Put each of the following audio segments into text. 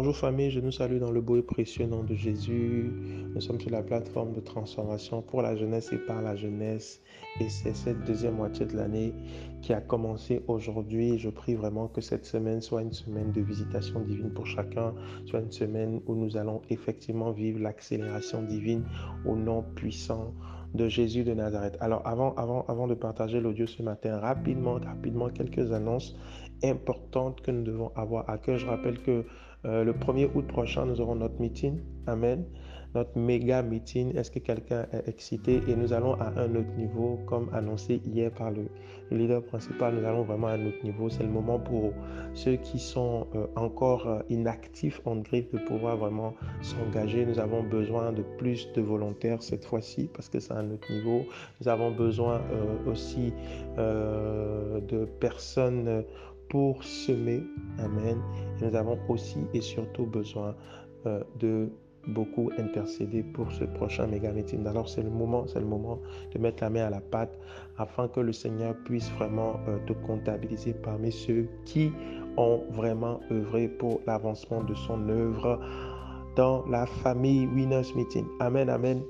Bonjour famille, je nous salue dans le beau et précieux nom de Jésus. Nous sommes sur la plateforme de transformation pour la jeunesse et par la jeunesse. Et c'est cette deuxième moitié de l'année qui a commencé aujourd'hui. Je prie vraiment que cette semaine soit une semaine de visitation divine pour chacun, soit une semaine où nous allons effectivement vivre l'accélération divine au nom puissant de Jésus de Nazareth. Alors avant, avant, avant de partager l'audio ce matin, rapidement, rapidement, quelques annonces importantes que nous devons avoir à cœur. Je rappelle que euh, le 1er août prochain, nous aurons notre meeting. Amen. Notre méga meeting. Est-ce que quelqu'un est excité? Et nous allons à un autre niveau, comme annoncé hier par le, leader principal. Nous allons vraiment à un autre niveau. C'est le moment pour ceux qui sont euh, encore euh, inactifs en griffe de pouvoir vraiment s'engager. Nous avons besoin de plus de volontaires cette fois-ci parce que c'est un autre niveau. Nous avons besoin aussi de personnes pour semer. Amen. Et nous avons aussi et surtout besoin euh, de beaucoup intercéder pour ce prochain méga meeting. Alors c'est le moment, c'est le moment de mettre la main à la pâte afin que le Seigneur puisse vraiment euh, te comptabiliser parmi ceux qui ont vraiment œuvré pour l'avancement de son œuvre dans la famille Winners Meeting. Amen, amen.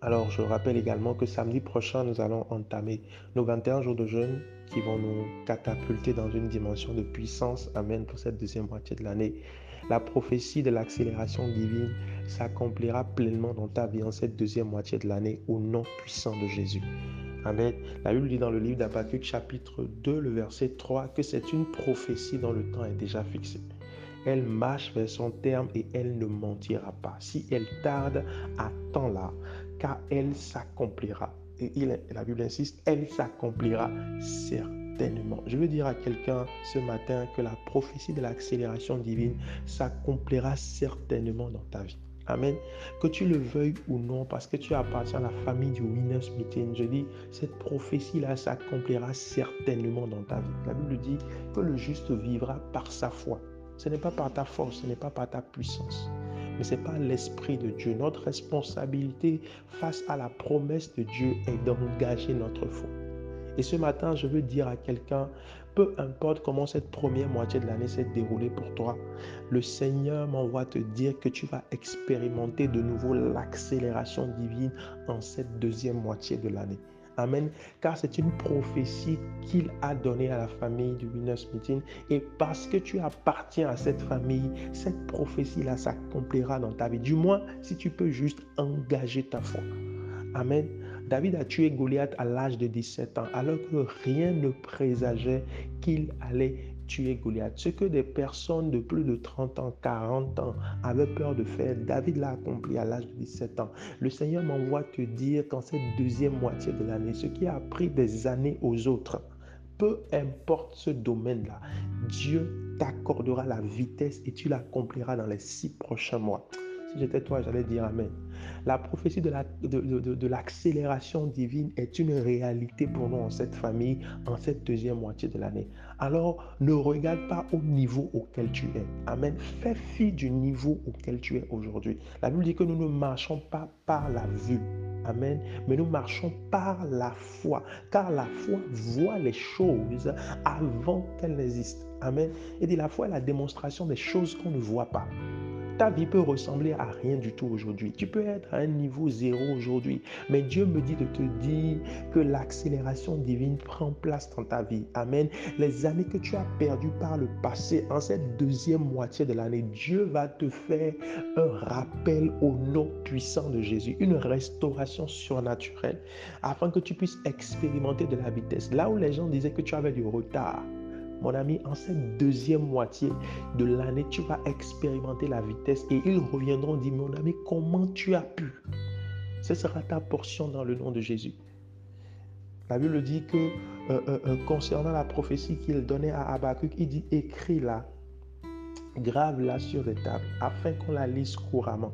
Alors, je rappelle également que samedi prochain, nous allons entamer nos 21 jours de jeûne qui vont nous catapulter dans une dimension de puissance. Amen pour cette deuxième moitié de l'année. La prophétie de l'accélération divine s'accomplira pleinement dans ta vie en cette deuxième moitié de l'année au nom puissant de Jésus. Amen. La Bible dit dans le livre d'Abacuc chapitre 2, le verset 3, que c'est une prophétie dont le temps est déjà fixé. Elle marche vers son terme et elle ne mentira pas. Si elle tarde, attends-la, car elle s'accomplira. Et la Bible insiste, elle s'accomplira certainement. Je veux dire à quelqu'un ce matin que la prophétie de l'accélération divine s'accomplira certainement dans ta vie. Amen. Que tu le veuilles ou non, parce que tu appartiens à la famille du Winners Meeting, je dis, cette prophétie-là s'accomplira certainement dans ta vie. La Bible dit que le juste vivra par sa foi. Ce n'est pas par ta force, ce n'est pas par ta puissance mais ce n'est pas l'Esprit de Dieu. Notre responsabilité face à la promesse de Dieu est d'engager notre foi. Et ce matin, je veux dire à quelqu'un, peu importe comment cette première moitié de l'année s'est déroulée pour toi, le Seigneur m'envoie te dire que tu vas expérimenter de nouveau l'accélération divine en cette deuxième moitié de l'année. Amen. Car c'est une prophétie qu'il a donnée à la famille du Winners Meeting. Et parce que tu appartiens à cette famille, cette prophétie-là s'accomplira dans ta vie. Du moins, si tu peux juste engager ta foi. Amen. David a tué Goliath à l'âge de 17 ans, alors que rien ne présageait qu'il allait tuer Goliath. Ce que des personnes de plus de 30 ans, 40 ans avaient peur de faire, David l'a accompli à l'âge de 17 ans. Le Seigneur m'envoie te dire qu'en cette deuxième moitié de l'année, ce qui a pris des années aux autres, peu importe ce domaine-là, Dieu t'accordera la vitesse et tu l'accompliras dans les six prochains mois. Si j'étais toi, j'allais dire Amen. La prophétie de, l'accélération divine est une réalité pour nous en cette famille, en cette deuxième moitié de l'année. Alors, ne regarde pas au niveau auquel tu es. Amen. Fais fi du niveau auquel tu es aujourd'hui. La Bible dit que nous ne marchons pas par la vue. Amen. Mais nous marchons par la foi. Car la foi voit les choses avant qu'elles n'existent. Amen. Et dit la foi est la démonstration des choses qu'on ne voit pas. Ta vie peut ressembler à rien du tout aujourd'hui. Tu peux être à un niveau zéro aujourd'hui. Mais Dieu me dit de te dire que l'accélération divine prend place dans ta vie. Amen. Les années que tu as perdues par le passé, en cette deuxième moitié de l'année, Dieu va te faire un rappel au nom puissant de Jésus, une restauration surnaturelle, afin que tu puisses expérimenter de la vitesse. Là où les gens disaient que tu avais du retard, mon ami, en cette deuxième moitié de l'année, tu vas expérimenter la vitesse et ils reviendront dire, mon ami, comment tu as pu? Ce sera ta portion dans le nom de Jésus. La Bible dit que euh, euh, euh, concernant la prophétie qu'il donnait à Habakkuk, il dit, écris-la, grave-la sur des tables, afin qu'on la lise couramment.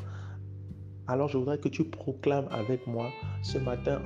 Alors je voudrais que tu proclames avec moi ce matin,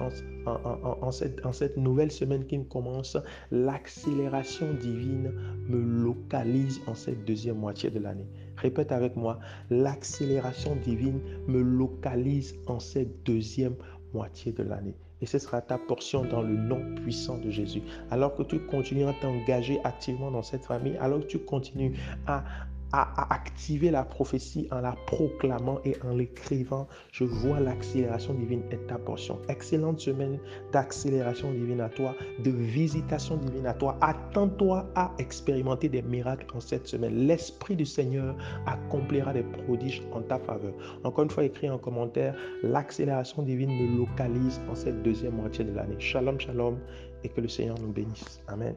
en, cette, nouvelle semaine qui commence, l'accélération divine me localise en cette deuxième moitié de l'année. Répète avec moi, l'accélération divine me localise en cette deuxième moitié de l'année. Et ce sera ta portion dans le nom puissant de Jésus. Alors que tu continues à t'engager activement dans cette famille, alors que tu continues à à, activer la prophétie en la proclamant et en l'écrivant. Je vois l'accélération divine est ta portion. Excellente semaine d'accélération divine à toi, de visitation divine à toi. Attends-toi à expérimenter des miracles en cette semaine. L'Esprit du Seigneur accomplira des prodiges en ta faveur. Encore une fois, écris en commentaire, l'accélération divine me localise en cette deuxième moitié de l'année. Shalom, shalom, et que le Seigneur nous bénisse. Amen.